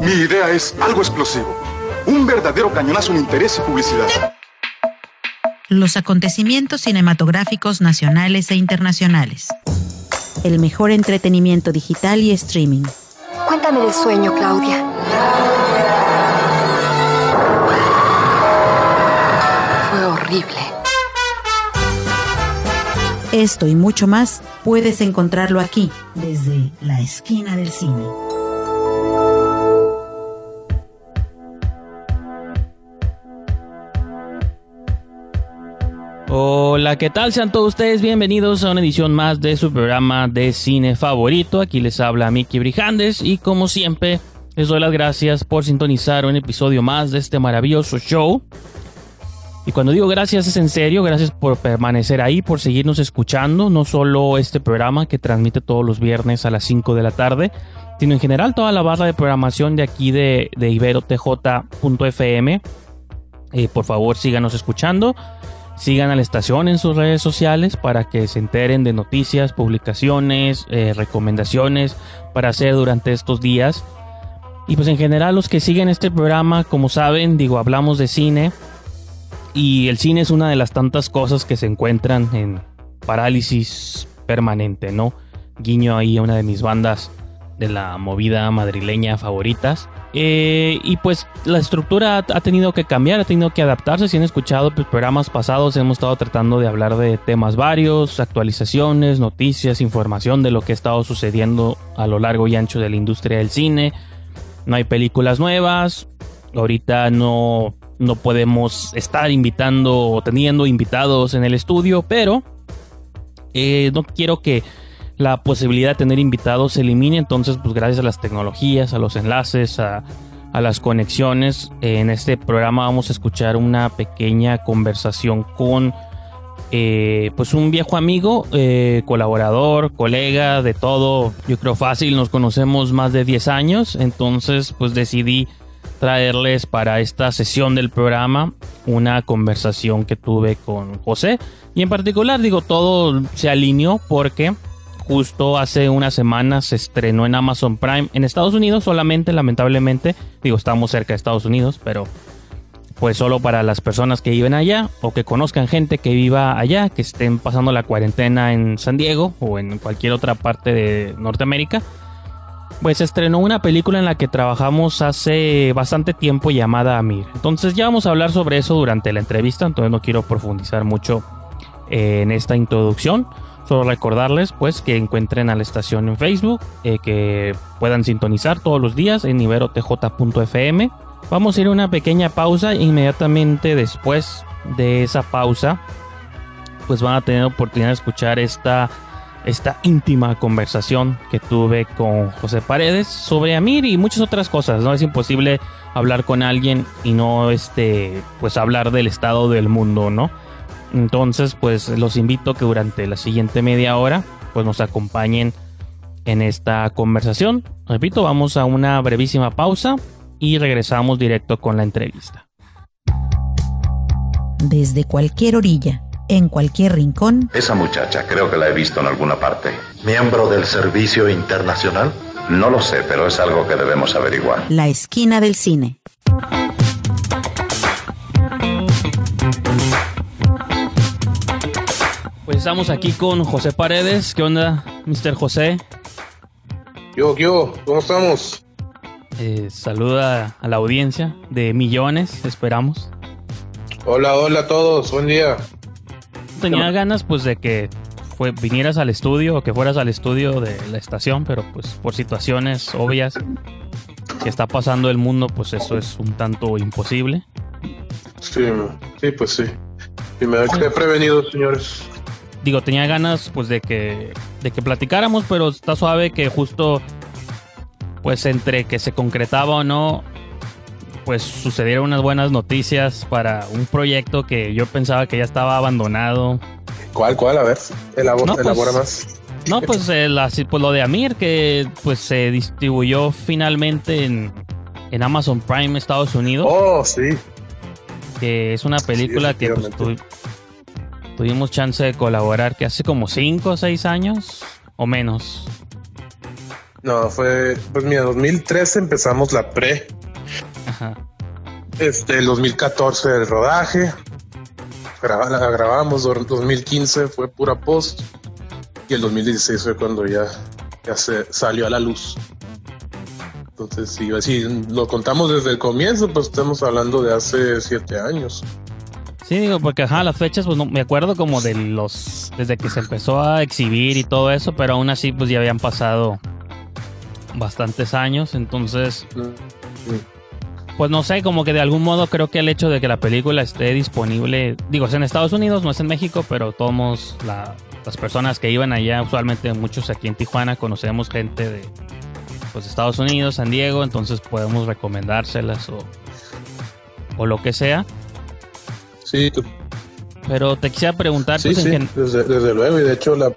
Mi idea es algo explosivo. Un verdadero cañonazo en interés y publicidad. Los acontecimientos cinematográficos nacionales e internacionales. El mejor entretenimiento digital y streaming. Cuéntame del sueño, Claudia. Fue horrible. Esto y mucho más puedes encontrarlo aquí, desde la esquina del cine. Hola, ¿qué tal? Sean todos ustedes bienvenidos a una edición más de su programa de cine favorito. Aquí les habla Miki Brijandes y como siempre les doy las gracias por sintonizar un episodio más de este maravilloso show. Y cuando digo gracias es en serio, gracias por permanecer ahí, por seguirnos escuchando, no solo este programa que transmite todos los viernes a las 5 de la tarde, sino en general toda la barra de programación de aquí de, de iberotj.fm. Eh, por favor síganos escuchando. Sigan a la estación en sus redes sociales para que se enteren de noticias, publicaciones, eh, recomendaciones para hacer durante estos días. Y pues en general los que siguen este programa, como saben, digo, hablamos de cine. Y el cine es una de las tantas cosas que se encuentran en parálisis permanente, ¿no? Guiño ahí a una de mis bandas de la movida madrileña favoritas. Eh, y pues la estructura ha, tenido que cambiar, ha tenido que adaptarse. Si han escuchado pues, programas pasados, hemos estado tratando de hablar de temas varios, actualizaciones, noticias, información de lo que ha estado sucediendo a lo largo y ancho de la industria del cine. No hay películas nuevas. Ahorita no, no podemos estar invitando o teniendo invitados en el estudio, pero eh, no quiero que la posibilidad de tener invitados se elimine. Entonces, pues gracias a las tecnologías, a los enlaces, a, las conexiones, en este programa vamos a escuchar una pequeña conversación con eh, pues un viejo amigo, eh, colaborador, colega, de todo. Yo creo fácil, nos conocemos más de 10 años. Entonces, pues decidí traerles para esta sesión del programa una conversación que tuve con José. Y en particular, digo, todo se alineó porque justo hace una semana se estrenó en Amazon Prime en Estados Unidos solamente, lamentablemente. Digo, estamos cerca de Estados Unidos, pero pues solo para las personas que viven allá o que conozcan gente que viva allá, que estén pasando la cuarentena en San Diego o en cualquier otra parte de Norteamérica. Pues estrenó una película en la que trabajamos hace bastante tiempo llamada Amir. Entonces ya vamos a hablar sobre eso durante la entrevista, entonces no quiero profundizar mucho en esta introducción. Solo recordarles pues que encuentren a la estación en Facebook, eh, que puedan sintonizar todos los días en niverotj.fm. Vamos a ir a una pequeña pausa inmediatamente después de esa pausa pues van a tener oportunidad de escuchar esta, esta íntima conversación que tuve con José Paredes sobre Amir y muchas otras cosas. No es imposible hablar con alguien y no este pues hablar del estado del mundo, ¿no? Entonces, pues los invito que durante la siguiente media hora, pues nos acompañen en esta conversación. Repito, vamos a una brevísima pausa y regresamos directo con la entrevista. Desde cualquier orilla, en cualquier rincón. Esa muchacha creo que la he visto en alguna parte. ¿Miembro del Servicio Internacional? No lo sé, pero es algo que debemos averiguar. La esquina del cine. Pues estamos aquí con José Paredes. ¿Qué onda, Mr. José? Yo, yo, ¿cómo estamos? Eh, saluda a la audiencia de millones, esperamos. Hola, hola a todos, buen día. Tenía ganas pues de que fue, vinieras al estudio o que fueras al estudio de la estación, pero pues por situaciones obvias que está pasando el mundo, pues eso es un tanto imposible. Sí, sí, pues sí. Y me he prevenido, señores digo, tenía ganas pues de que, de que platicáramos, pero está suave que justo pues entre que se concretaba o no, pues sucedieron unas buenas noticias para un proyecto que yo pensaba que ya estaba abandonado. ¿Cuál, cuál? A ver, elabora, elabora más. No, pues, el, pues lo de Amir, que pues se distribuyó finalmente en, en Amazon Prime Estados Unidos. Oh, sí. Que es una película que pues, tuvimos chance de colaborar que hace como 5 o 6 años o menos. No, fue, pues mira, 2013 empezamos la pre. Ajá. Este, el 2014 el rodaje. Graba- la grabamos, dor- 2015 fue pura post. Y el 2016 fue cuando ya, ya se salió a la luz. Entonces, sí, si lo contamos desde el comienzo, pues estamos hablando de hace siete años. Sí, digo, porque ajá, las fechas, pues no, me acuerdo como de los. desde que se empezó a exhibir y todo eso, pero aún así, pues ya habían pasado bastantes años, entonces. Pues no sé, como que de algún modo creo que el hecho de que la película esté disponible, digo, es en Estados Unidos, no es en México, pero todos la- las personas que iban allá, usualmente muchos aquí en Tijuana, conocemos gente de pues, Estados Unidos, San Diego, entonces podemos recomendárselas o, o lo que sea. Sí, tú- Pero te quisiera preguntar, sí, pues, sí, desde, desde luego. Y de hecho, la.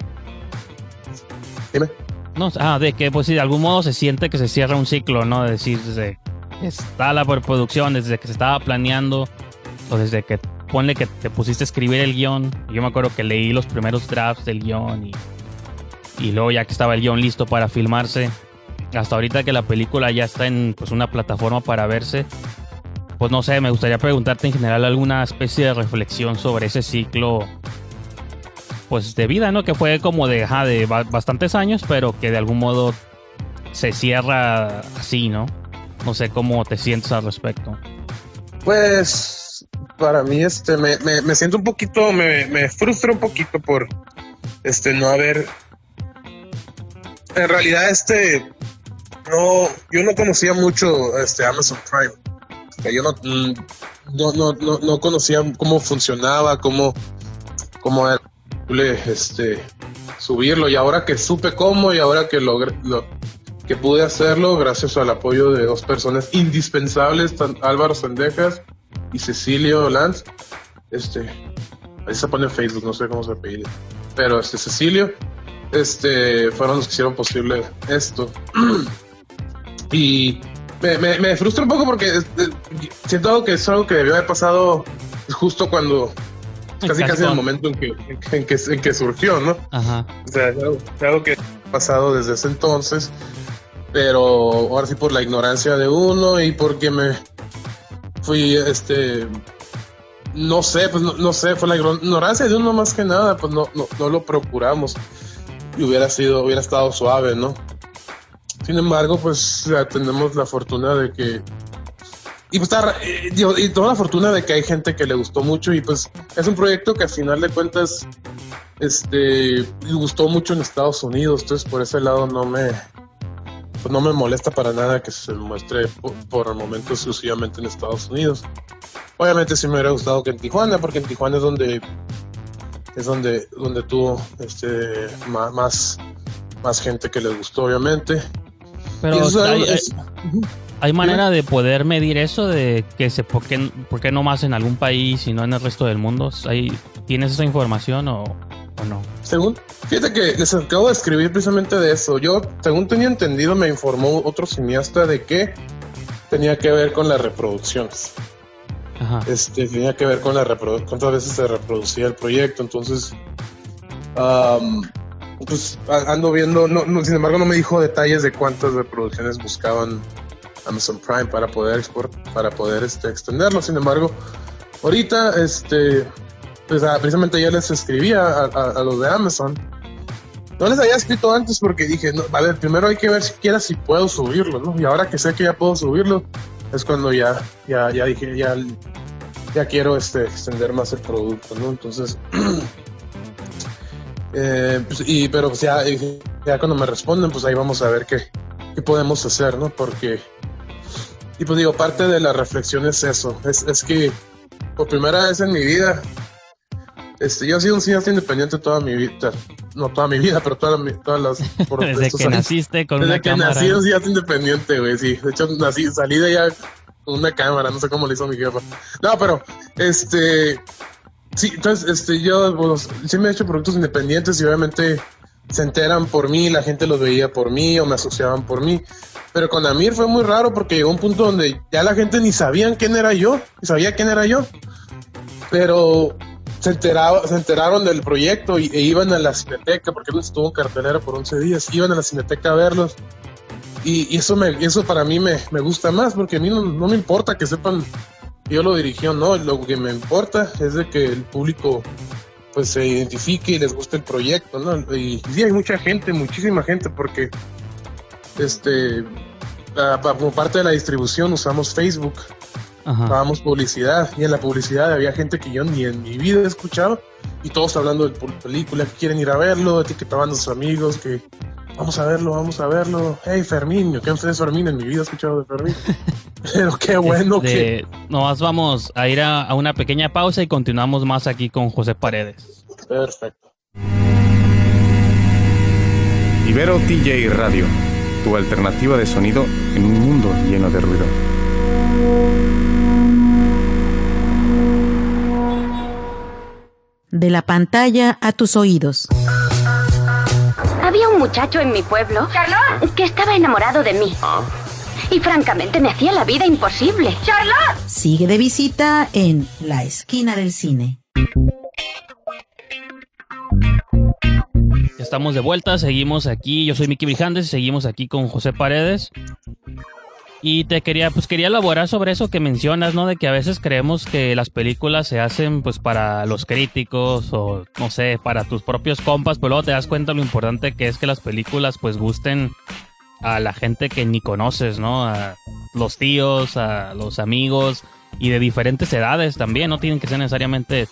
Dime. no, ah, de que pues si de algún modo se siente que se cierra un ciclo, ¿no? De decir, que está la preproducción, desde que se estaba planeando, o desde que ponle que te pusiste a escribir el guion. Yo me acuerdo que leí los primeros drafts del guion y, y luego ya que estaba el guion listo para filmarse, hasta ahorita que la película ya está en pues una plataforma para verse. Pues no sé, me gustaría preguntarte en general alguna especie de reflexión sobre ese ciclo pues de vida, ¿no? Que fue como de, ajá, de ba- bastantes años, pero que de algún modo se cierra así, ¿no? No sé cómo te sientes al respecto. Pues para mí este me, me, siento un poquito, me, me frustra un poquito por este no haber en realidad este no yo no conocía mucho este Amazon Prime. Yo no, mm, no, no, no, no conocía cómo funcionaba, cómo, cómo era este subirlo y ahora que supe cómo y ahora que logré lo, que pude hacerlo gracias al apoyo de dos personas indispensables, tan- Álvaro Sendejas y Cecilio Lanz. Este, ahí se pone en Facebook, no sé cómo se apellida, pero este Cecilio, este, fueron los que hicieron posible esto. y me, me, me frustra un poco porque este, siento que es algo que debió haber pasado justo cuando, casi casi en el momento en que, en que, en que, en que surgió, ¿no? Ajá. O sea, es algo, es algo que ha pasado desde ese entonces, pero ahora sí por la ignorancia de uno y porque me fui, este, no sé, pues no, no sé, fue la igno- ignorancia de uno más que nada, pues no, no, no lo procuramos y hubiera sido, hubiera estado suave, ¿no? Sin embargo, pues tenemos la fortuna de que y pues eh, y toda la fortuna de que hay gente que le gustó mucho y pues es un proyecto que al final de cuentas este gustó mucho en Estados Unidos, entonces por ese lado no me pues no me molesta para nada que se muestre por, por el momento exclusivamente en Estados Unidos. Obviamente sí me hubiera gustado que en Tijuana, porque en Tijuana es donde es donde donde tuvo este más más gente que les gustó obviamente. Pero es hay, manera de poder medir eso de que se por qué, por qué no más en algún país y no en el resto del mundo. Hay, ¿Tienes esa información o, o no? Según, fíjate que les acabo de escribir precisamente de eso. Yo, según tenía entendido, me informó otro cineasta de que tenía que ver con las reproducciones. Ajá. Este, tenía que ver con la reproducción, cuántas veces se reproducía el proyecto. Entonces, pues ando viendo, no, no, sin embargo, no me dijo detalles de cuántas reproducciones buscaban Amazon Prime para poder export, para poder este, extenderlo. Sin embargo, ahorita, este, pues ah, precisamente ya les escribía a, los de Amazon. No les había escrito antes porque dije, no, a ver, primero hay que ver siquiera si puedo subirlo, ¿no? Y ahora que sé que ya puedo subirlo, es cuando ya, ya, ya dije, ya, ya quiero este, extender más el producto, ¿no? Entonces, eh, pues, y, pero pues ya, ya cuando me responden, pues ahí vamos a ver qué, qué podemos hacer, ¿no? Porque, y pues digo, parte de la reflexión es eso, es, es que por primera vez en mi vida, este, yo he sido un cineasta independiente toda mi vida, no toda mi vida, pero todas, mi- todas las... por Desde que años. naciste con Desde una que cámara. nací un cineasta independiente, güey, sí. De hecho, nací, salí de allá con una cámara, no sé cómo le hizo mi jefa. No, pero, este, sí, entonces, este, yo, bueno, sí me he hecho productos independientes y obviamente se enteran por mí, la gente los veía por mí o me asociaban por mí. Pero con Amir fue muy raro porque llegó un punto donde ya la gente ni sabían quién era yo, ni sabía quién era yo. Pero se, enteraba, se enteraron del proyecto y, e iban a la cineteca, porque él estuvo en cartelera por 11 días, iban a la cineteca a verlos. y, eso me, eso para mí me, me gusta más, porque a mí no, no me importa que sepan yo lo dirigí o no, lo que me importa es de que el público pues se identifique y les guste el proyecto, ¿no? Y sí hay mucha gente, muchísima gente, porque este como parte de la distribución usamos Facebook, Ajá. pagamos publicidad, y en la publicidad había gente que yo ni en mi vida he escuchado, y todos hablando de pu- película, que quieren ir a verlo, etiquetaban a sus amigos, que vamos a verlo, vamos a verlo. Hey, Fermín, yo que es Fermín, en mi vida he escuchado de Fermín. Pero qué bueno que... Este, Nomás vamos a ir a, a una pequeña pausa y continuamos más aquí con José Paredes. Perfecto. Ibero TJ Radio, tu alternativa de sonido en un mundo lleno de ruido. De la pantalla a tus oídos. Había un muchacho en mi pueblo que estaba enamorado de mí. Y francamente me hacía la vida imposible. ¡Charlotte! Sigue de visita en La Esquina del Cine. Estamos de vuelta, seguimos aquí. Yo soy Miki Brijandes y seguimos aquí con José Paredes. Y te quería, pues quería elaborar sobre eso que mencionas, ¿no? De que a veces creemos que las películas se hacen pues para los críticos o no sé, para tus propios compas, pero luego te das cuenta lo importante que es que las películas pues gusten a la gente que ni conoces, ¿no? A los tíos, a los amigos y de diferentes edades también, no tienen que ser necesariamente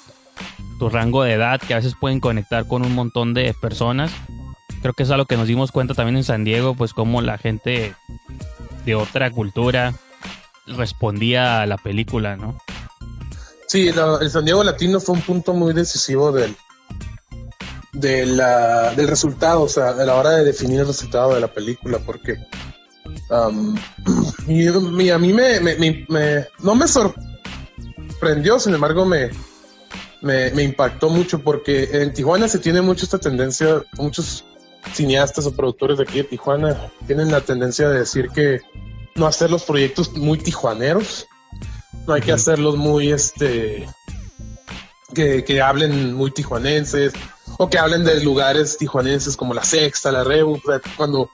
tu rango de edad, que a veces pueden conectar con un montón de personas. Creo que es algo que nos dimos cuenta también en San Diego, pues como la gente de otra cultura respondía a la película, ¿no? Sí, el San Diego Latino fue un punto muy decisivo del, del resultado, o sea, a la hora de definir el resultado de la película, porque um, y, a mí me, me- me- no me sorprendió, sin embargo me, me impactó mucho porque en Tijuana se tiene mucho esta tendencia, muchos cineastas o productores de aquí de Tijuana tienen la tendencia de decir que no hacer los proyectos muy tijuaneros, no hay que hacerlos muy este que, que hablen muy tijuanenses o que hablen de lugares tijuanenses como la Sexta, la Rebu, cuando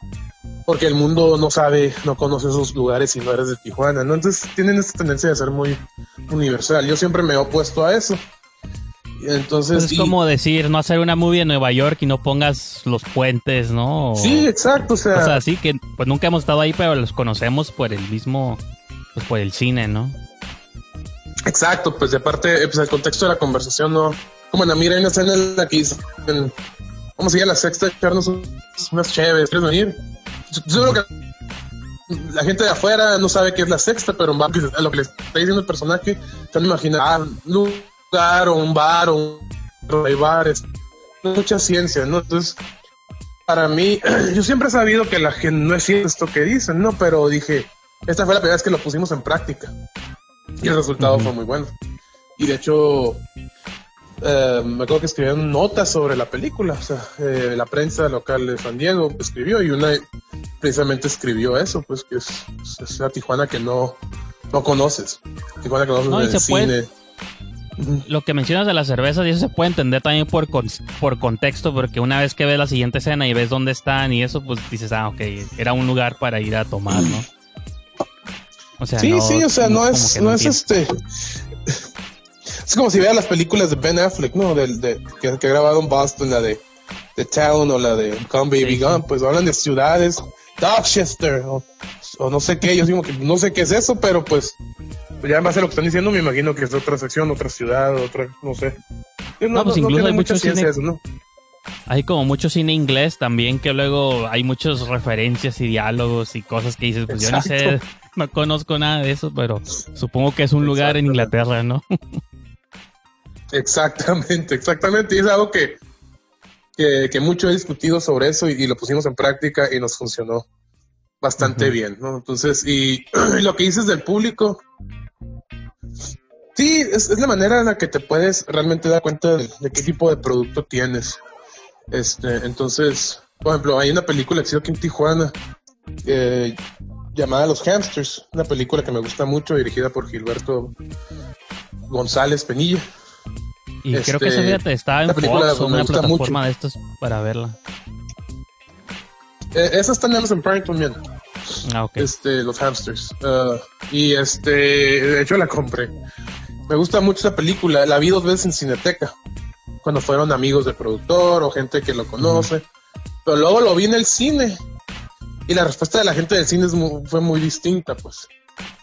porque el mundo no sabe, no conoce esos lugares si no eres de Tijuana, ¿no? Entonces tienen esta tendencia de ser muy universal. Yo siempre me he opuesto a eso. Y Entonces, Pues es y- como decir, no hacer una movie en Nueva York y no pongas los puentes, ¿no? Sí, exacto, o sea, O sea, sí que pues nunca hemos estado ahí, pero los conocemos por el mismo, pues por el cine, ¿no? Exacto, pues de aparte, eh, pues el contexto de la conversación, no. Como en la mira, hay una escena en la que dicen, vamos a ir a la sexta a echarnos un- unas chéves, ¿quieres venir? Yo- yo creo que la gente de afuera no sabe qué es la sexta, pero a lo que le está diciendo el personaje, a imaginar ah, un lugar o un bar o un hay bares, mucha ciencia, ¿no? Entonces, para mí, yo siempre he sabido que la gente no es cierto esto que dicen, ¿no? Pero dije, esta fue la primera vez que lo pusimos en práctica y el resultado fue muy bueno. Y de hecho, eh, me acuerdo que escribieron notas sobre la película, o sea, eh, la prensa local de San Diego escribió y una precisamente escribió eso, pues que es, es la Tijuana que no, no conoces, Tijuana que no conoces No, y se puede- cine. Lo que mencionas de las cervezas, y eso se puede entender también por, por contexto, porque una vez que ves la siguiente escena y ves dónde están y eso, pues dices, ah, ok, era un lugar para ir a tomar, ¿no? O sea, sí, no- sí, o sea, no, es, no es este. Es como si veas las películas de Ben Affleck, ¿no? Del, de, que, que en Boston, la de The Town o la de Come Baby Sí, sí. Gone, pues hablan de ciudades, Dorchester o, o no sé qué, yo digo que no sé qué es eso, pero pues ya en base a lo que están diciendo, me imagino que es de otra sección, otra ciudad, otra, no sé. No, pues incluso hay mucho cine- eso, ¿no? Hay como mucho cine inglés también que luego hay muchas referencias y diálogos y cosas que dices, pues yo ni sé, no conozco nada de eso, pero supongo que es un lugar en Inglaterra, ¿no? Exactamente, exactamente. Y es algo que, que, que mucho he discutido sobre eso y, y lo pusimos en práctica y nos funcionó bastante bien, ¿no? Entonces, y, y lo que dices del público, sí, es, es la manera en la que te puedes realmente dar cuenta de, de qué tipo de producto tienes. Este, entonces, por ejemplo, hay una película que hizo aquí en Tijuana eh, llamada Los Hamsters, una película que me gusta mucho, dirigida por Gilberto González Penilla. Y creo que Este, esa fíjate, estaba en Fox o una plataforma mucho. de estas para verla. Eh, esa está en Amazon Prime también. Ah, ok. Este, los hamsters. Uh, y este, de hecho la compré. Me gusta mucho esa película. La vi dos veces en Cineteca. Cuando fueron amigos del productor o gente que lo conoce. Pero luego lo vi en el cine. Y la respuesta de la gente del cine es fue muy distinta, pues.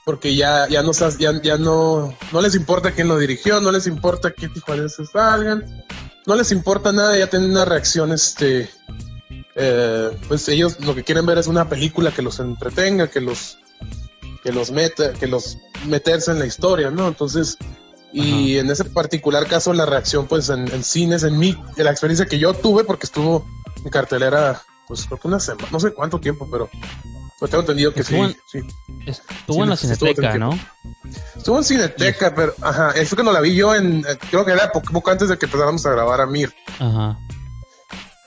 Porque ya, ya no ya, ya no, no les importa quién lo dirigió, no les importa qué tijuanenses salgan, no les importa nada, ya tienen una reacción, este, eh, pues ellos lo que quieren ver es una película que los entretenga, que los, que los meta, que los meterse en la historia, ¿no? Entonces, y en ese particular caso la reacción, pues en, en cines, en mi, en la experiencia que yo tuve, porque estuvo en cartelera, pues creo que una semana, no sé cuánto tiempo, pero pues tengo entendido que sí, Estuvo en- sí. Estuvo en la estuvo Cineteca. ¿no? Estuvo en Cineteca, pero ajá, eso que no la vi yo en, creo que era poco, poco antes de que empezáramos a grabar a Mir. Ajá.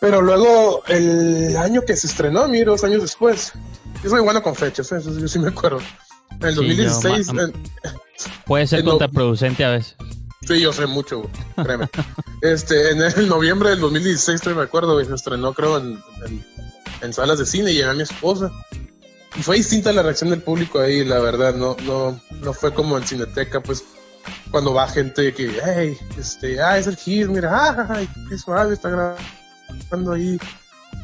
Pero luego, el año que se estrenó Mir, dos años después, yo soy bueno con fechas, ¿eh? eso yo sí me acuerdo. En el Sí, 2016, yo, ma- en- Puede ser no. contraproducente a veces. sí, yo sé mucho, créeme. este, en el noviembre del 2016, todavía me acuerdo, y se estrenó, creo, en, en- en salas de cine, y llevé a mi esposa. Y fue distinta la reacción del público ahí, la verdad, no, no, no fue como en Cineteca, pues, cuando va gente que, hey, este, ah, es el Gil, mira, ay, qué suave está grabando ahí.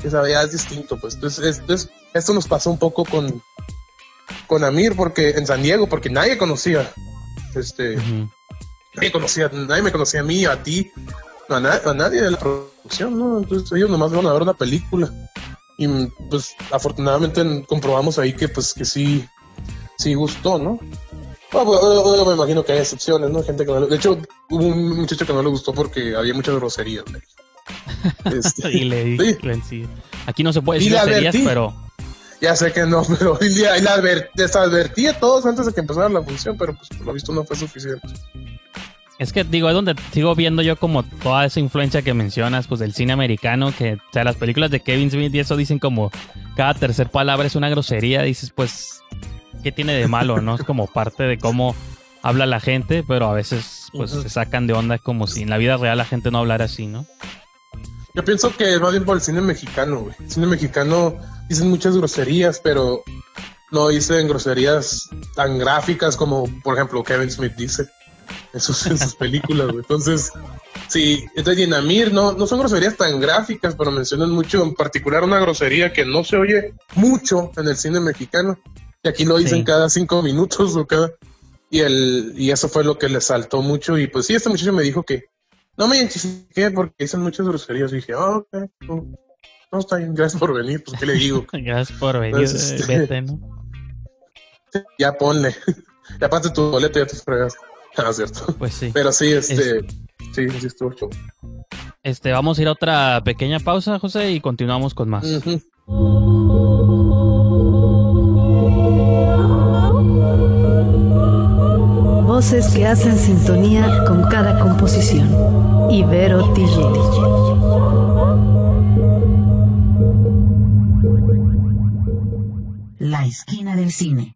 Sabe, ya es distinto, pues. Entonces, es- entonces, esto nos pasó un poco con, con Amir, porque en San Diego, porque nadie conocía, este, Ujú. nadie conocía, nadie me conocía a mí, a ti, a, na- a nadie de la producción, ¿no? Entonces ellos nomás van a ver una película. Y pues afortunadamente comprobamos ahí que pues que sí, sí gustó, ¿no? Ah, pues, eh, me imagino que hay excepciones, ¿no? Gente que no le- De hecho, hubo un muchacho que no le gustó porque había muchas groserías. ¿no? Este, Y le sí. Aquí no se puede decir groserías, pero ya sé que no, pero y le adver- les advertí a todos antes de que empezara la función, pero pues por lo visto no fue suficiente. es que digo, es donde sigo viendo yo como toda esa influencia que mencionas, pues del cine americano, que, o sea, las películas de Kevin Smith y eso dicen como cada tercer palabra es una grosería, dices, pues, ¿qué tiene de malo, no? Es como parte de cómo habla la gente, pero a veces, pues, se sacan de onda como si en la vida real la gente no hablara así, ¿no? Yo pienso que es más bien por el cine mexicano, güey. El cine mexicano dicen muchas groserías, pero no dicen groserías tan gráficas como, por ejemplo, Kevin Smith dice en sus, en sus películas, güey. Entonces, sí, entonces y en Amir no, no son groserías tan gráficas, pero mencionan mucho, en particular una grosería que no se oye mucho en el cine mexicano. Y aquí lo dicen Sí. cada cinco minutos o cada... Y, el, y eso fue lo que le saltó mucho. Y pues sí, este muchacho me dijo que no me identifiqué porque dicen muchas groserías. Y dije, ah, ok, no, no, está bien, gracias por venir. Pues, ¿qué le digo? Gracias por venir, eh, este- vete, ¿no? ya ponle. ya pase tu boleto, ya te fregas. Ah, cierto. Pues sí. Pero sí, este. Sí, sí, estuvo chulo. Este, vamos a ir a otra pequeña pausa, José, y continuamos con más. Ujú. Voces que hacen sintonía con cada composición. Ibero TJ. La esquina del cine.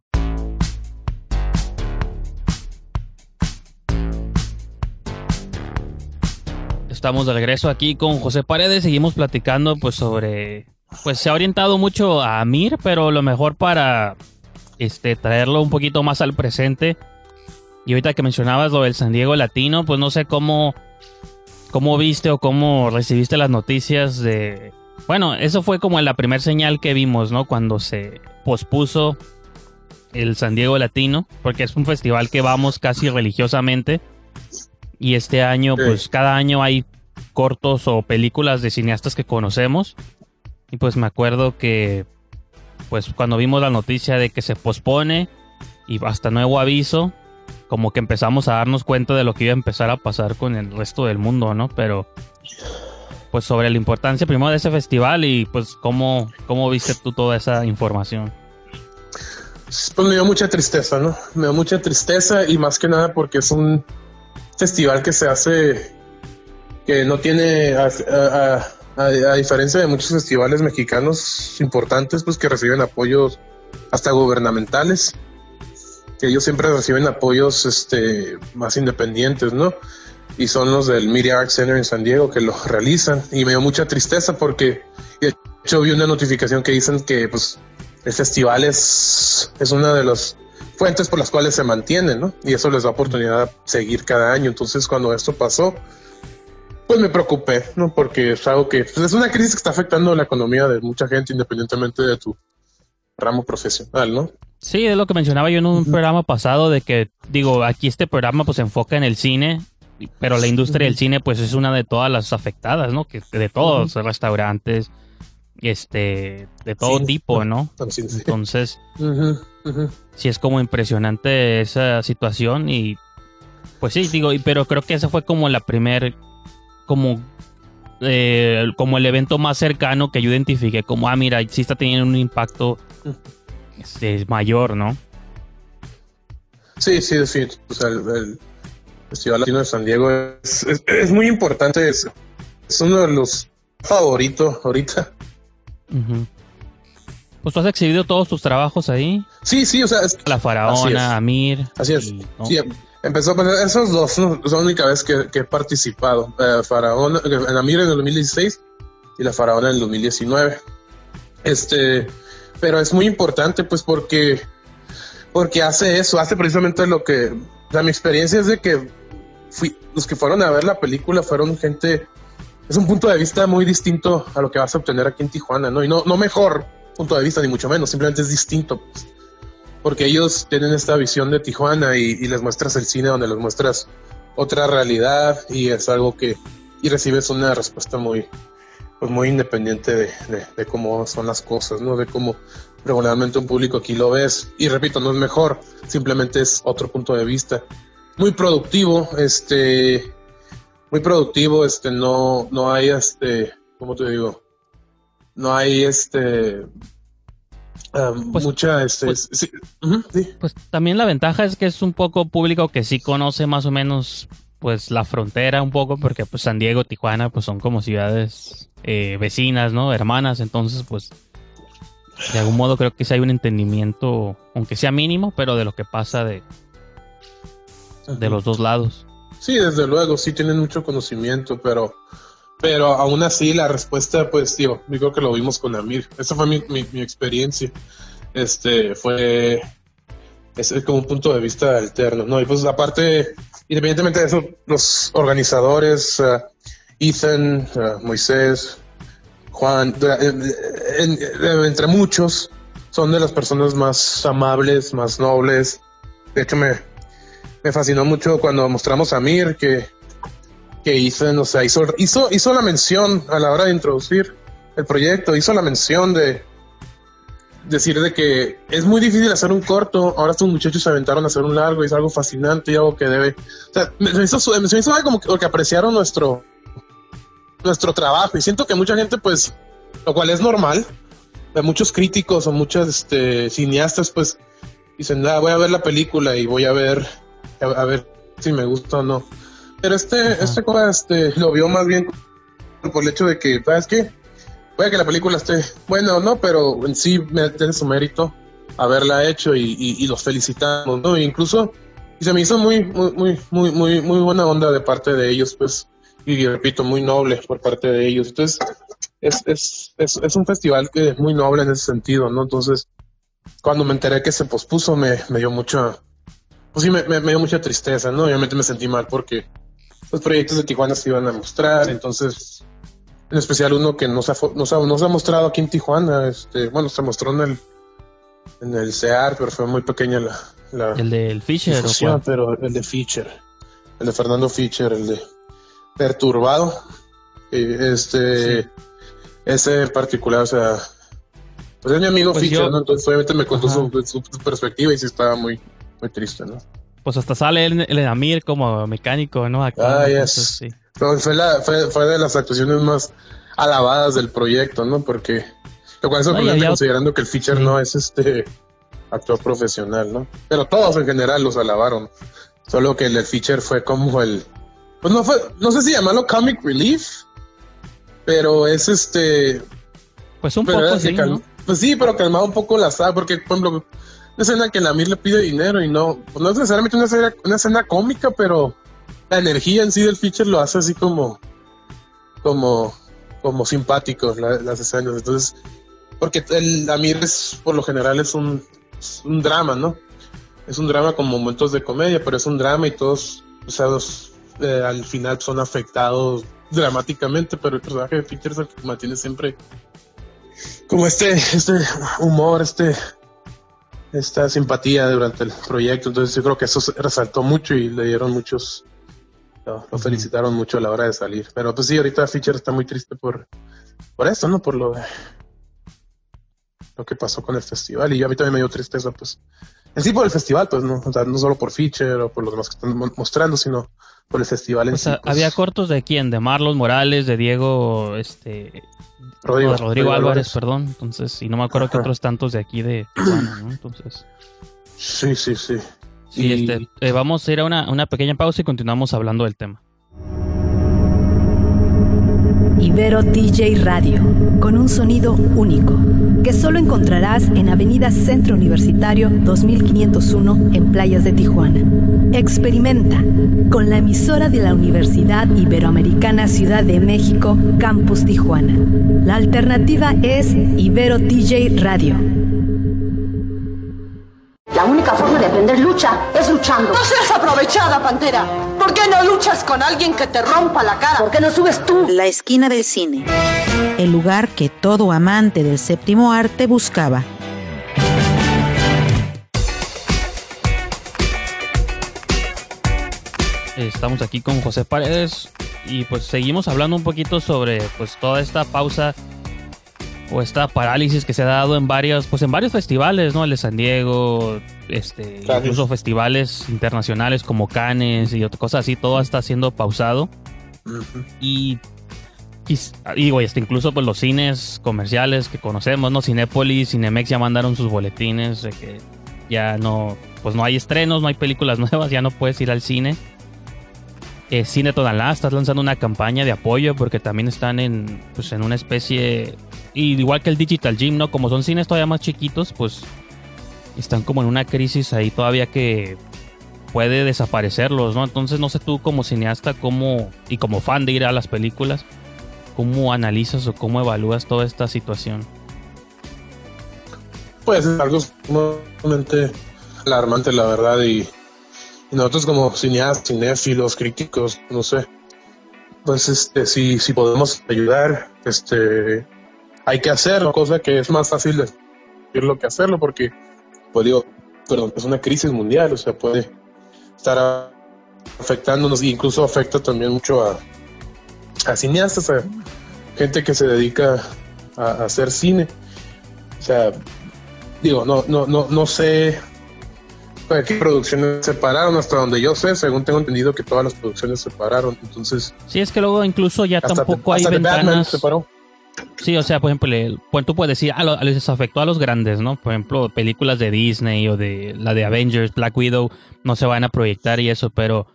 Estamos de regreso aquí con José Paredes, seguimos platicando pues sobre pues se ha orientado mucho a Mir, pero lo mejor para este traerlo un poquito más al presente. Y ahorita que mencionabas lo del San Diego Latino, pues no sé cómo cómo viste o cómo recibiste las noticias de bueno, eso fue como la primer señal que vimos, ¿no? Cuando se pospuso el San Diego Latino, porque es un festival que vamos casi religiosamente. Y este año, Sí. pues cada año hay cortos o películas de cineastas que conocemos. Y pues me acuerdo que, pues cuando vimos la noticia de que se pospone y hasta nuevo aviso, como que empezamos a darnos cuenta de lo que iba a empezar a pasar con el resto del mundo, ¿no? Pero, pues sobre la importancia primero de ese festival y pues cómo, cómo viste tú toda esa información. Pues me dio mucha tristeza, ¿no? Me dio mucha tristeza y más que nada porque es un festival que se hace que no tiene, a, diferencia de muchos festivales mexicanos importantes, pues que reciben apoyos hasta gubernamentales, que ellos siempre reciben apoyos este, más independientes, ¿no? Y son los del Media Arts Center en San Diego que lo realizan y me dio mucha tristeza porque de hecho vi una notificación que dicen que pues el festival es, es una de las fuentes por las cuales se mantienen, ¿no? Y eso les da oportunidad de seguir cada año. Entonces, cuando esto pasó, pues me preocupé, ¿no? Porque es algo que pues, es una crisis que está afectando la economía de mucha gente, independientemente de tu ramo profesional, ¿no? Sí, es lo que mencionaba yo en un programa pasado de que, digo, aquí este programa pues se enfoca en el cine, pero la industria del cine pues es una de todas las afectadas, ¿no? Que de todos, restaurantes, este, de todo tipo, ¿no? Entonces, sí es como impresionante esa situación y pues sí, digo, pero creo que esa fue como la primer, como, eh, como el evento más cercano que yo identifiqué, como, ah, mira, sí está teniendo un impacto este, mayor, ¿no? Sí, sí, sí. O sea, el, Festival Latino de San Diego es, es, muy importante. Es, es, uno de los favoritos ahorita. Pues tú has exhibido todos tus trabajos ahí. Sí, sí, o sea. la Faraona, Amir. Así es. Sí, empezó con esos dos, ¿no? es la única vez que, que he participado. Eh, Faraona, en Amir en el 2016 y la Faraona en el 2019. Este pero es muy importante pues porque porque hace eso, hace precisamente lo que, o mi experiencia es de que fui, los que fueron a ver la película fueron gente, es un punto de vista muy distinto a lo que vas a obtener aquí en Tijuana, ¿no? Y no, no mejor punto de vista, ni mucho menos, simplemente es distinto, pues, porque ellos tienen esta visión de Tijuana y, y les muestras el cine donde les muestras otra realidad y es algo que, y recibes una respuesta muy, pues muy independiente de, de, cómo son las cosas, ¿no? De cómo regularmente un público aquí lo ves. Y repito, no es mejor, simplemente es otro punto de vista. Muy productivo, este, muy productivo, este, no, no hay, este, ¿cómo te digo? No hay, este, um, pues, mucha, este, pues, pues también la ventaja es que es un poco público que sí conoce más o menos pues la frontera un poco porque pues San Diego, Tijuana pues son como ciudades eh, vecinas, ¿no? Hermanas, entonces pues de algún modo creo que sí hay un entendimiento, aunque sea mínimo, pero de lo que pasa de, de los dos lados. Sí, desde luego, sí tienen mucho conocimiento, pero, pero aún así la respuesta, pues, digo, yo creo que lo vimos con Amir. Esa fue mi, mi, experiencia. Este, fue, es como un punto de vista alterno, ¿no? Y pues aparte, independientemente de eso, los organizadores, uh, Ethan, uh, Moisés, Juan, entre muchos, son de las personas más amables, más nobles. De hecho, me, me fascinó mucho cuando mostramos a Mir que, que Ethan, o sea, hizo, hizo, hizo la mención a la hora de introducir el proyecto, hizo la mención de, decir de que es muy difícil hacer un corto, ahora estos muchachos se aventaron a hacer un largo y es algo fascinante y algo que debe... O sea, me, hizo, me hizo como que, apreciaron nuestro, nuestro trabajo y siento que mucha gente pues, lo cual es normal, de muchos críticos o muchos este, cineastas pues dicen, ah, voy a ver la película y voy a ver, a, ver si me gusta o no. Pero este, este este, lo vio más bien por el hecho de que, ¿sabes qué? Puede que la película esté buena o no, pero en sí tiene su mérito haberla hecho y, los felicitamos, ¿no? E incluso y se me hizo muy, muy, muy, muy, muy, muy buena onda de parte de ellos, pues, y repito, muy noble por parte de ellos. Entonces, es, es, es, es un festival que es muy noble en ese sentido, ¿no? Entonces, cuando me enteré que se pospuso, me, dio mucha, pues sí, me, dio mucha tristeza, ¿no? Obviamente me sentí mal porque los proyectos de Tijuana se iban a mostrar, entonces en especial uno que nos ha, nos ha, nos ha mostrado aquí en Tijuana, este, bueno, se mostró en el en el CEAR, pero fue muy pequeña la, la el del Fischer, pero el de Fischer, el de Fernando Fischer, el de Perturbado, este, ese en particular, o sea, pues es mi amigo pues Fischer, ¿no? Entonces obviamente me contó su, perspectiva y sí estaba muy, muy triste, ¿no? Pues hasta sale el, el Amir como mecánico, ¿no? Acá, ah, sí fue, la, fue, fue, de las actuaciones más alabadas del proyecto, ¿no? Porque lo cual es considerando que el Fischer no es este actor profesional, ¿no? Pero todos en general los alabaron. Solo que el, el Fischer fue como el. Pues no fue, no sé si llamarlo comic relief, pero es este. Pues un poco sí, Pues sí, pero calmaba un poco la saga, porque, por ejemplo, una escena que la Mir le pide dinero y no, pues no es necesariamente una escena, una escena cómica, pero la energía en sí del feature lo hace así como, como, como simpático las escenas. Entonces, porque el Amir es, por lo general es un, drama, ¿no? Es un drama con momentos de comedia, pero es un drama y todos, o sea, los, eh, al final son afectados dramáticamente, pero el personaje de Peter es el que mantiene siempre como este, este humor, este, esta simpatía durante el proyecto. Entonces yo creo que eso resaltó mucho y le dieron muchos, lo, lo felicitaron mucho a la hora de salir. Pero pues sí, ahorita Fischer está muy triste por, por eso, ¿no? Por lo de, lo que pasó con el festival. Y a mí también me dio tristeza, pues. En sí por el festival, pues no, o sea, no solo por Fischer o por los demás que están mo- mostrando, sino por el festival en O sí. sea, pues. había cortos de quién, de Marlos Morales, de Diego, este, Rodrigo, no, de Rodrigo Rodrigo Álvarez, Álvarez. perdón. Entonces, y no me acuerdo que Ajá. otros tantos de aquí de Tijuana, ¿no? Entonces, Sí, sí, sí. Sí, Y- este, eh, vamos a ir a una, una pequeña pausa y continuamos hablando del tema. Ibero DJ Radio, con un sonido único, que solo encontrarás en Avenida Centro Universitario 2501 en Playas de Tijuana. Experimenta con la emisora de la Universidad Iberoamericana Ciudad de México, Campus Tijuana. La alternativa es Ibero DJ Radio. La única forma de aprender lucha es luchando. No seas aprovechada, Pantera. ¿Por qué no luchas con alguien que te rompa la cara? ¿Por qué no subes tú? La esquina del cine. El lugar que todo amante del séptimo arte buscaba. Estamos aquí con José Paredes y pues seguimos hablando un poquito sobre pues toda esta pausa o esta parálisis que se ha dado en varios pues en varios festivales, ¿no? El de San Diego, este, incluso festivales internacionales como Cannes y otras cosas así, todo está siendo pausado Ujú. y güey, este, incluso pues los cines comerciales que conocemos, ¿no? Cinépolis, Cinemex ya mandaron sus boletines de que ya no pues no hay estrenos, no hay películas nuevas, ya no puedes ir al cine. Eh, Cine Tonalá estás lanzando una campaña de apoyo porque también están en, pues, en una especie, y igual que el Digital Gym, ¿no? Como son cines todavía más chiquitos, pues están como en una crisis ahí todavía que puede desaparecerlos, ¿no? Entonces no sé tú como cineasta cómo, y como fan de ir a las películas, cómo analizas o cómo evalúas toda esta situación. Pues es algo sumamente alarmante, la verdad, y, nosotros como cineastas, cinéfilos, críticos, no sé, pues este, si, si podemos ayudar, este, hay que hacerlo, cosa que es más fácil decirlo que hacerlo, porque, pues digo, perdón, es una crisis mundial, o sea, puede estar afectándonos, e incluso afecta también mucho a, a cineastas, a gente que se dedica a, a hacer cine. O sea, digo, no, no, no, no sé qué producciones se pararon hasta donde yo sé, según tengo entendido que todas las producciones se pararon, entonces Sí, es que luego incluso ya hasta, tampoco hay hasta Batman ventanas. se paró. Sí, o sea, por ejemplo, pues tú puedes decir, ah, lo- les afectó a los grandes, ¿no? Por ejemplo, películas de Disney o de la de Avengers, Black Widow, no se van a proyectar y eso, pero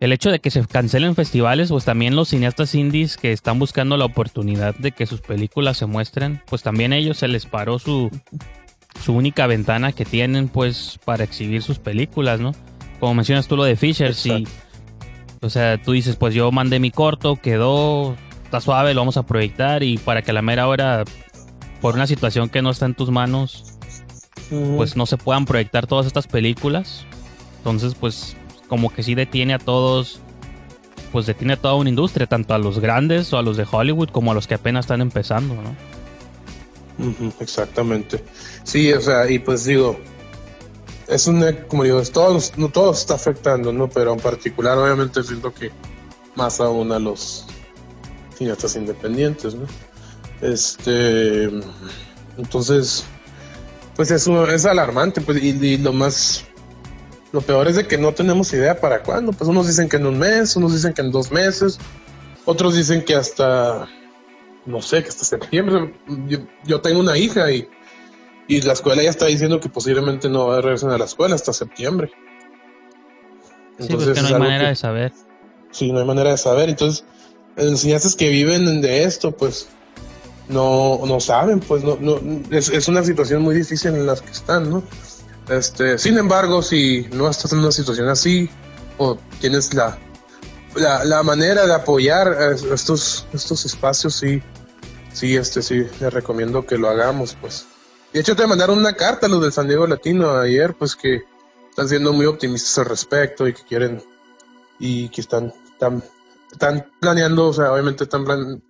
el hecho de que se cancelen festivales, pues también los cineastas indies que están buscando la oportunidad de que sus películas se muestren, pues también a ellos se les paró su, su única ventana que tienen, pues, para exhibir sus películas, ¿no? Como mencionas tú lo de Fisher, sí. O sea, tú dices, pues yo mandé mi corto, quedó, está suave, lo vamos a proyectar y para que a la mera hora, por una situación que no está en tus manos, pues no se puedan proyectar todas estas películas. Entonces, pues como que sí detiene a todos, pues detiene a toda una industria, tanto a los grandes o a los de Hollywood como a los que apenas están empezando, ¿no? Exactamente. Sí, o sea, y pues digo, es una, como digo, es todos, no todo está afectando, ¿no? Pero en particular, obviamente, siento que más aún a los cineastas independientes, ¿no? Este, entonces, pues eso es alarmante, pues, y, y lo más, lo peor es de que no tenemos idea para cuándo, pues unos dicen que en un mes, unos dicen que en dos meses, otros dicen que hasta, no sé, que hasta septiembre. Yo, yo tengo una hija y, y la escuela ya está diciendo que posiblemente no regresen a la escuela hasta septiembre. Sí, pues que no es hay algo manera que- de saber. Sí, no hay manera de saber. Entonces, cineastas que viven de esto, pues, no, no saben, pues, no, no, es, es una situación muy difícil en la que están, ¿no? Este, sin embargo, si no estás en una situación así, o tienes la, la, la manera de apoyar estos, estos espacios, sí, sí, este, sí, les recomiendo que lo hagamos, pues. De hecho, te mandaron una carta a los del San Diego Latino ayer, pues que están siendo muy optimistas al respecto y que quieren, y que están, están planeando, o sea, obviamente están, plan,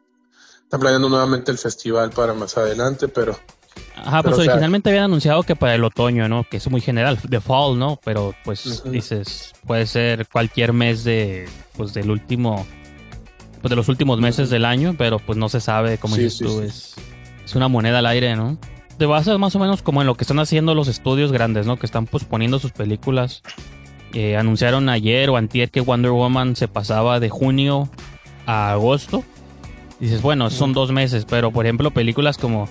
están planeando nuevamente el festival para más adelante, pero... Ajá, pues sea, originalmente habían anunciado que para el otoño, ¿no? Que es muy general, de fall, ¿no? Pero pues dices, puede ser cualquier mes de, pues del último, pues de los últimos meses del año, pero pues no se sabe, como Sí, dices sí, tú, sí. es, es una moneda al aire, ¿no? Te basas más o menos como en lo que están haciendo los estudios grandes, ¿no? Que están posponiendo sus películas. Eh, anunciaron ayer o antier que Wonder Woman se pasaba de junio a agosto. Dices, bueno, son dos meses, pero por ejemplo, películas como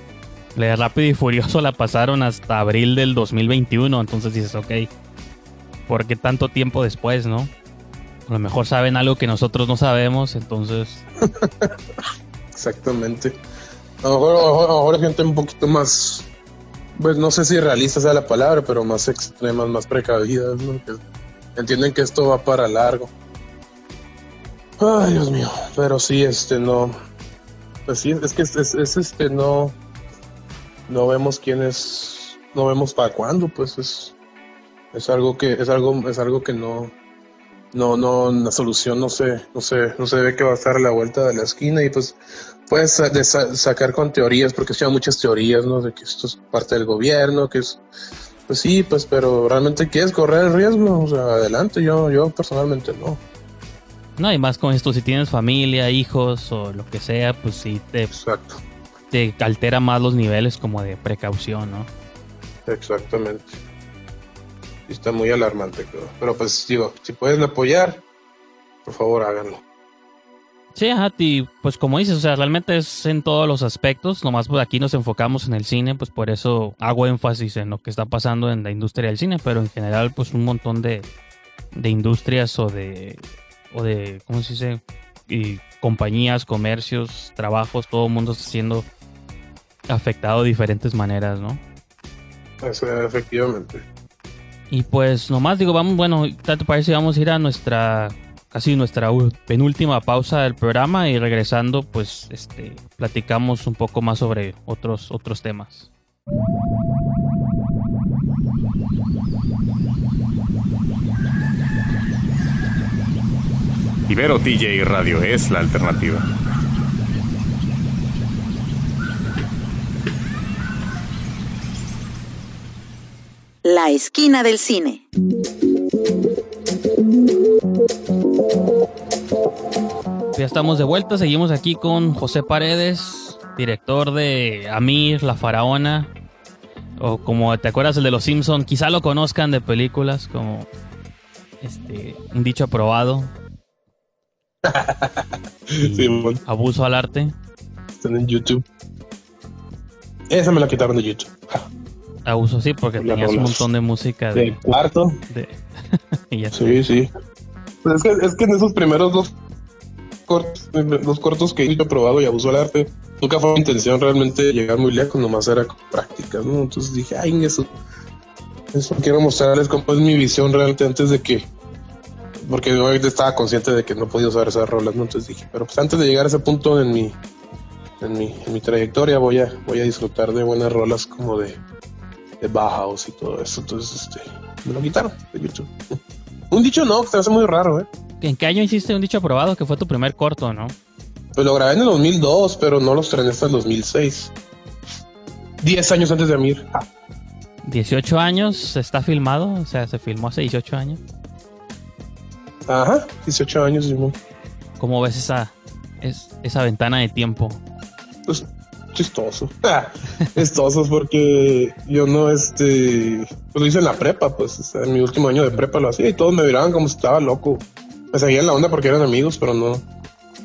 la Rápido y Furioso la pasaron hasta abril del 2021. Entonces dices, ok, ¿por qué tanto tiempo después, no? A lo mejor saben algo que nosotros no sabemos, entonces. Exactamente. A lo mejor, a lo mejor- a lo mejor hay gente un poquito más, pues no sé si realista sea la palabra, pero más extremas, más precavidas, ¿no? Que entienden que esto va para largo. Ay, Dios mío. Pero sí, este, no. Pues sí, es que es, es- es, este, no. No vemos quién es. No vemos para cuándo, pues es. Es algo que, es algo, es algo que no. No, no, la solución no se, no se, no se ve que va a estar a la vuelta de la esquina y pues puedes sa- de sa- sacar con teorías, porque sí hay muchas teorías, ¿no? De que esto es parte del gobierno, que es, pues sí, pues, pero realmente quieres correr el riesgo, o sea, adelante, yo, yo personalmente no. No, y más con esto, si tienes familia, hijos o lo que sea, pues sí te, te altera más los niveles como de precaución, ¿no? Exactamente. Sí Está muy alarmante, creo. Pero pues digo, si pueden apoyar, por favor háganlo. Sí, ajá, y pues como dices, o sea, realmente es en todos los aspectos, nomás pues aquí nos enfocamos en el cine, pues por eso hago énfasis en lo que está pasando en la industria del cine, pero en general pues un montón de, de industrias o de, o de, ¿cómo se dice? Y compañías, comercios, trabajos, todo el mundo está siendo afectado de diferentes maneras, ¿no? Eso, efectivamente. Y pues nomás digo, vamos, bueno, ¿qué te parece? Vamos a ir a nuestra, casi nuestra penúltima pausa del programa y regresando, pues, este, platicamos un poco más sobre otros, otros temas. Ibero TJ Radio es la alternativa. La esquina del cine. Ya estamos de vuelta, seguimos aquí con José Paredes, director de Amir, La Faraona, o como te acuerdas el de Los Simpson, quizá lo conozcan de películas como este un dicho aprobado. abuso al arte. Están en YouTube. Esa me la quitaron de YouTube. Abuso sí, porque Las tenías un montón de música de, De cuarto. de- y ya Sí, sí. Pues es, que, es que en esos primeros dos cortos, dos cortos que he probado y abuso al arte, nunca fue mi intención realmente llegar muy lejos, nomás era con prácticas, ¿no? Entonces dije, ay, eso, eso quiero mostrarles cómo es mi visión realmente antes de que, porque obviamente estaba consciente de que no podía usar esas rolas, ¿no? Entonces dije, pero pues antes de llegar a ese punto en mi, en mi, en mi trayectoria voy a, voy a disfrutar de buenas rolas como de Bauhaus y todo eso. Entonces, este, me lo quitaron de YouTube. Un dicho no, que se hace muy raro, ¿eh? ¿En qué año hiciste un dicho aprobado? Que fue tu primer corto, ¿no? Pues lo grabé en el 2002, pero no lo estrené hasta el 2006. Diez años antes de Amir. Ah, 18 años, está filmado, o sea, se filmó hace 18 años. Ajá, 18 años, Simón. ¿Cómo ves esa, es, esa ventana de tiempo? Pues chistoso. Ah, chistoso porque yo no, este, pues lo hice en la prepa, pues en mi último año de prepa lo hacía y todos me miraban como si estaba loco. Me seguían la onda porque eran amigos, pero no.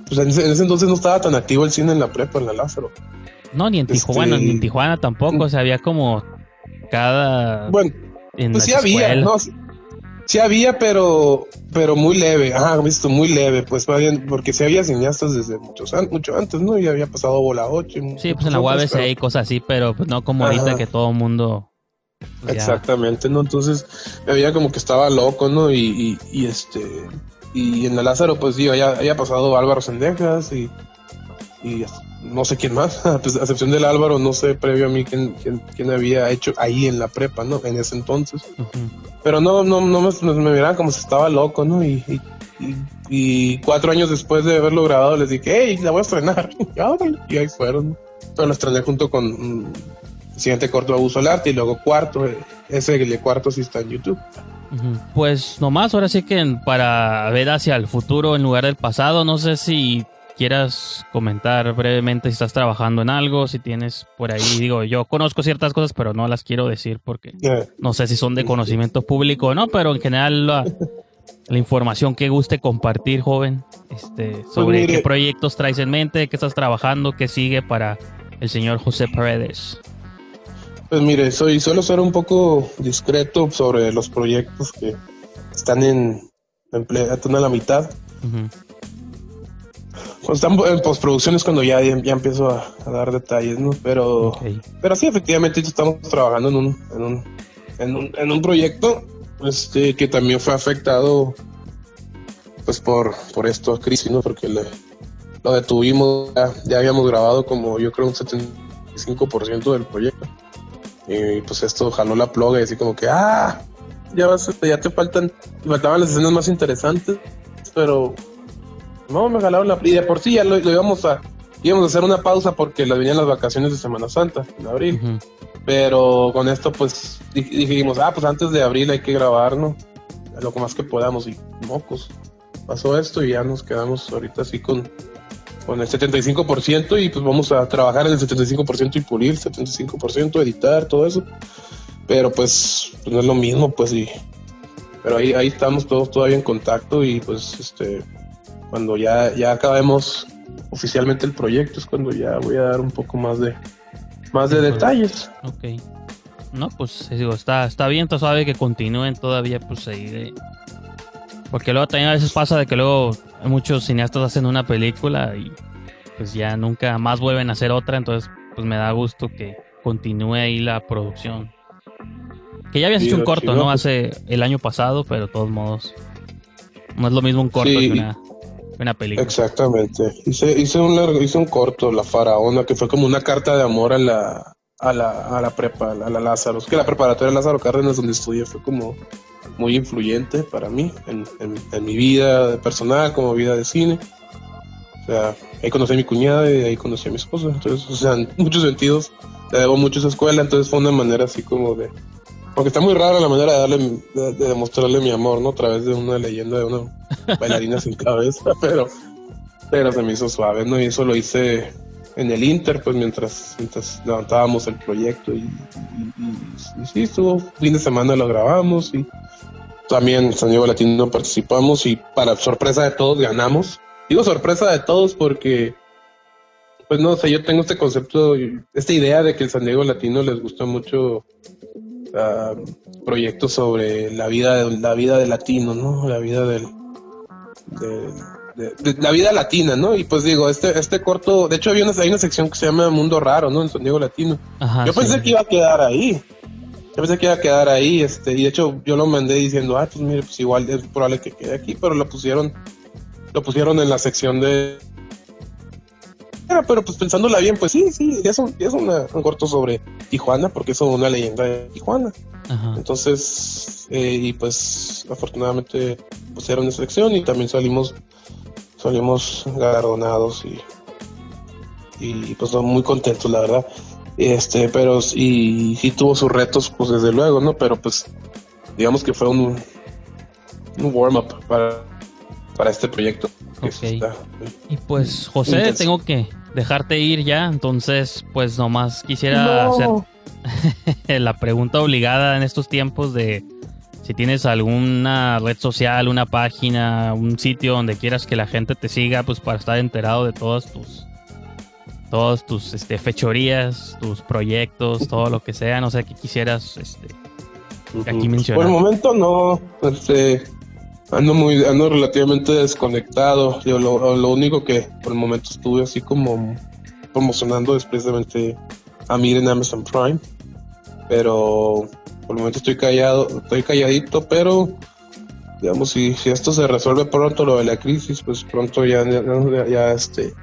Pues en ese, en ese entonces no estaba tan activo el cine en la prepa, en la Lázaro. No, ni en Este- Tijuana, ni en Tijuana tampoco, o sea, había como cada... Bueno, en Pues sí había. ¿no? Sí, había, pero pero muy leve. Ajá, visto muy leve, pues porque sí había cineastas desde muchos an- mucho antes, ¿no? Y había pasado Bola 8. y Sí, pues en la UABC hay cosas así, pero pues no como Ajá. ahorita que todo el mundo... pero- ya- Exactamente, ¿no? Entonces, veía como que estaba loco, ¿no? Y, y, y este. Y en la Lázaro, pues sí, había, había pasado Álvaro Sendejas y. Y no sé quién más, pues, a excepción del Álvaro, no sé previo a mí quién, quién, quién había hecho ahí en la prepa, ¿no? En ese entonces. Pero no, no, no me, me miraban como si estaba loco, ¿no? Y, y, y- y cuatro años después de haberlo grabado les dije, hey, la voy a estrenar. Y, órale, y ahí fueron. Pero la estrené junto con mm, el siguiente corto Abuso al Arte y luego cuarto, eh, ese el de cuarto sí está en YouTube. Pues nomás, ahora sí que para ver hacia el futuro en lugar del pasado, no sé si quieras comentar brevemente si estás trabajando en algo, si tienes por ahí, digo, yo conozco ciertas cosas, pero no las quiero decir porque no sé si son de conocimiento público o no, pero en general la, la información que guste compartir, joven, este, sobre mire. qué proyectos traes en mente, qué estás trabajando, qué sigue para el señor José Paredes. Pues mire, soy suelo ser un poco discreto sobre los proyectos que están en, en a la mitad. Ujú. Cuando están en postproducción es cuando ya, ya, ya empiezo a, a dar detalles, ¿no? Pero, pero sí, efectivamente estamos trabajando en un, en un, en un, en un proyecto este, que también fue afectado pues por, por esto crisis, ¿no? Porque le- lo detuvimos, ya, ya habíamos grabado como yo creo un 75% del proyecto. Y pues esto jaló la ploga y así como que, ah, ya, vas, ya te faltan, te faltaban las escenas más interesantes, pero no, me jalaron la... Y de por sí ya lo, lo íbamos a... Íbamos a hacer una pausa porque las venían las vacaciones de Semana Santa, en abril. Pero con esto, pues dij- dijimos, ah, pues antes de abril hay que grabar, ¿no? Lo más que podamos. Y mocos, pasó esto y ya nos quedamos ahorita así con, con el 75% y pues vamos a trabajar en el 75% y pulir 75%, editar, todo eso. Pero pues, pues, no es lo mismo, pues y... Pero ahí, ahí estamos todos todavía en contacto y pues este cuando ya, ya acabemos oficialmente el proyecto es cuando ya voy a dar un poco más de más de detalles. Ok. No, pues digo, está, está bien, tú sabes que continúen todavía, pues ahí de... Porque luego también a veces pasa de que luego muchos cineastas hacen una película y pues ya nunca más vuelven a hacer otra, entonces pues me da gusto que continúe ahí la producción. Que ya habías Sí, hecho un corto, ¿no? pues. Hace el año pasado, pero de todos modos no es lo mismo un corto Sí. que una, que una película. Exactamente. Hice, hice un largo, hice un corto, La Faraona, que fue como una carta de amor a la, a la, a la prepa, a la Lázaro. Es que la preparatoria Lázaro Cárdenas donde estudié fue como muy influyente para mí, en, en- en mi vida personal, como vida de cine. O sea, ahí conocí a mi cuñada y ahí conocí a mi esposa. Entonces, o sea, en muchos sentidos, le debo mucho a esa escuela, entonces fue una manera así como de... Porque está muy rara la manera de darle, de, de demostrarle mi amor, ¿no? A través de una leyenda de una bailarina sin cabeza, pero, pero se me hizo suave, ¿no? Y eso lo hice en el Inter, pues mientras, mientras levantábamos el proyecto y, sí, estuvo, fin de semana lo grabamos y también San Diego Latino participamos y para sorpresa de todos ganamos. Digo sorpresa de todos porque, pues no sé, yo tengo este concepto, esta idea de que el San Diego Latino les gusta mucho ah, proyectos sobre la vida de, la vida del latino, ¿no? La vida del, de, de- de la vida latina, ¿no? Y pues digo, este, este corto, de hecho había una, hay una sección que se llama Mundo Raro, ¿no? En San Diego Latino. Ajá, yo sí. pensé que iba a quedar ahí. Yo pensé que iba a quedar ahí, este, y de hecho yo lo mandé diciendo, ah, pues mire, pues igual es probable que quede aquí, pero lo pusieron, lo pusieron en la sección de Pero, pues pensándola bien, pues sí, sí, es un, es una- un corto sobre Tijuana, porque es una leyenda de Tijuana. Ajá. Entonces, eh, y pues afortunadamente pusieron esa sección y también salimos, salimos galardonados y, y pues muy contentos, la verdad. Este, pero y sí tuvo sus retos, pues desde luego, ¿no? Pero pues digamos que fue un, un warm-up para, para este proyecto. Que Ok. está- Y pues, José, Intenso. tengo que dejarte ir ya, entonces, pues nomás quisiera hacer la pregunta obligada en estos tiempos de si tienes alguna red social, una página, un sitio donde quieras que la gente te siga, pues para estar enterado de todas tus todas tus este, fechorías, tus proyectos, todo lo que sea, no sé qué quisieras este, aquí Por mencionar. el momento no, este, ando muy, ando relativamente desconectado. Yo lo, lo único que por el momento estuve así como promocionando es precisamente a Mir en Amazon Prime. Pero por el momento estoy callado, estoy calladito, pero digamos si, si esto se resuelve pronto lo de la crisis, pues pronto ya, ya, ya, este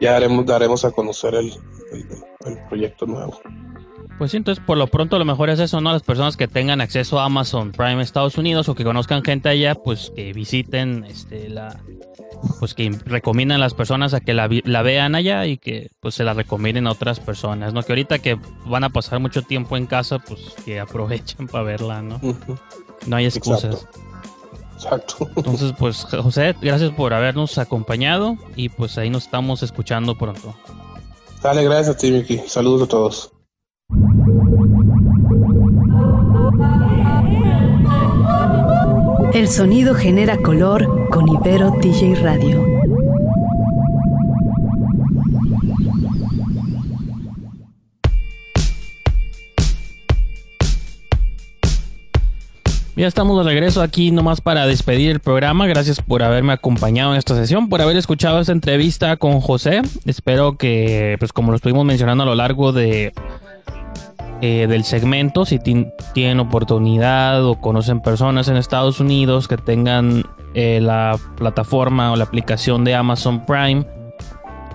ya haremos, daremos a conocer el, el proyecto nuevo. Pues sí, entonces por lo pronto lo mejor es eso, ¿no? Las personas que tengan acceso a Amazon Prime Estados Unidos o que conozcan gente allá, pues que visiten este la pues que recomiendan a las personas a que la, la, vean allá y que pues se la recomienden a otras personas, ¿no? Que ahorita que van a pasar mucho tiempo en casa, pues que aprovechen para verla, ¿no? No hay excusas. Exacto. Entonces, pues José, gracias por habernos acompañado y pues ahí nos estamos escuchando pronto. Dale, gracias a ti, Miki. Saludos a todos. El sonido genera color con Ibero DJ Radio. Ya estamos de regreso aquí nomás para despedir el programa. Gracias por haberme acompañado en esta sesión, por haber escuchado esta entrevista con José. Espero que, pues como lo estuvimos mencionando a lo largo de eh, del segmento, si tienen oportunidad o conocen personas en Estados Unidos que tengan eh, la plataforma o la aplicación de Amazon Prime,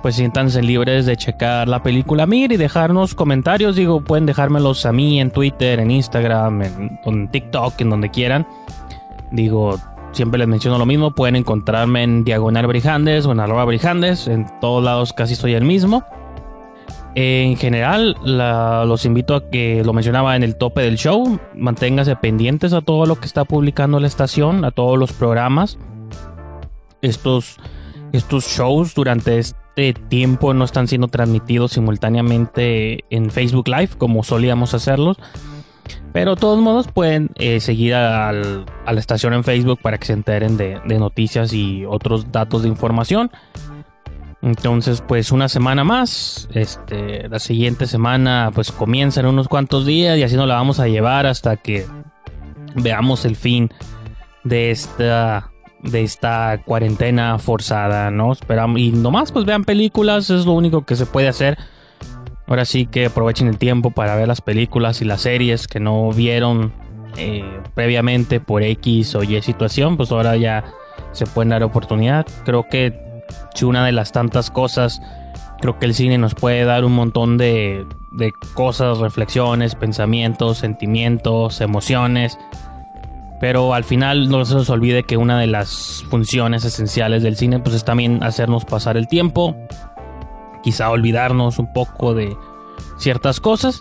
pues siéntanse libres de checar la película Mir y dejarnos comentarios. Digo, pueden dejármelos a mí en Twitter, en Instagram, en, TikTok, en donde quieran. Digo, siempre les menciono lo mismo. Pueden encontrarme en Diagonal Brijandes o en arroba Brijandes. En todos lados casi soy el mismo. En general, los invito a que lo mencionaba en el tope del show. Manténganse pendientes a todo lo que está publicando la estación, a todos los programas. Estos, estos shows durante este tiempo no están siendo transmitidos simultáneamente en Facebook Live como solíamos hacerlos. Pero de todos modos pueden eh, seguir a la estación en Facebook para que se enteren de noticias y otros datos de información. Entonces, pues una semana más. Este, la siguiente semana, pues comienza en unos cuantos días y así nos la vamos a llevar hasta que veamos el fin de esta de esta cuarentena forzada, ¿no? Esperamos y nomás pues vean películas, es lo único que se puede hacer. Ahora sí que aprovechen el tiempo para ver las películas y las series que no vieron eh, previamente por X o Y situación, pues ahora ya se pueden dar oportunidad. Creo que una de las tantas cosas, creo que el cine nos puede dar un montón de, de cosas, reflexiones, pensamientos, sentimientos, emociones. Pero al final no se nos olvide que una de las funciones esenciales del cine pues es también hacernos pasar el tiempo, quizá olvidarnos un poco de ciertas cosas.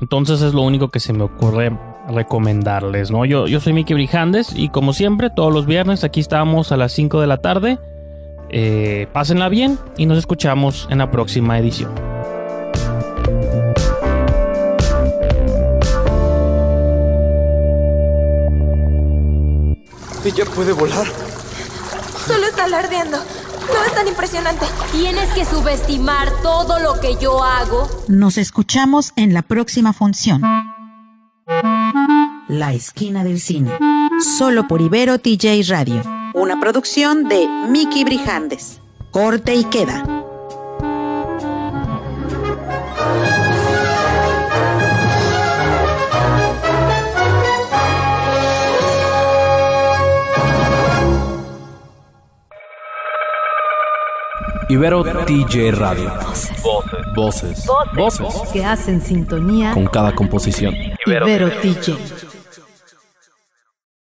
Entonces es lo único que se me ocurre recomendarles, ¿no? Yo, yo soy Mickey Brijandes y como siempre, todos los viernes aquí estamos a las 5 de la tarde eh, pásenla bien y nos escuchamos en la próxima edición. ¿Ella puede volar? Solo está alardeando. No es tan impresionante. Tienes que subestimar todo lo que yo hago. Nos escuchamos en la próxima función. La esquina del cine. Solo por Ibero TJ Radio. Una producción de Miki Brijandes. Corte y queda. Ibero TJ Radio. Voces. Voces. Voces. Que hacen sintonía con cada composición. Ibero TJ.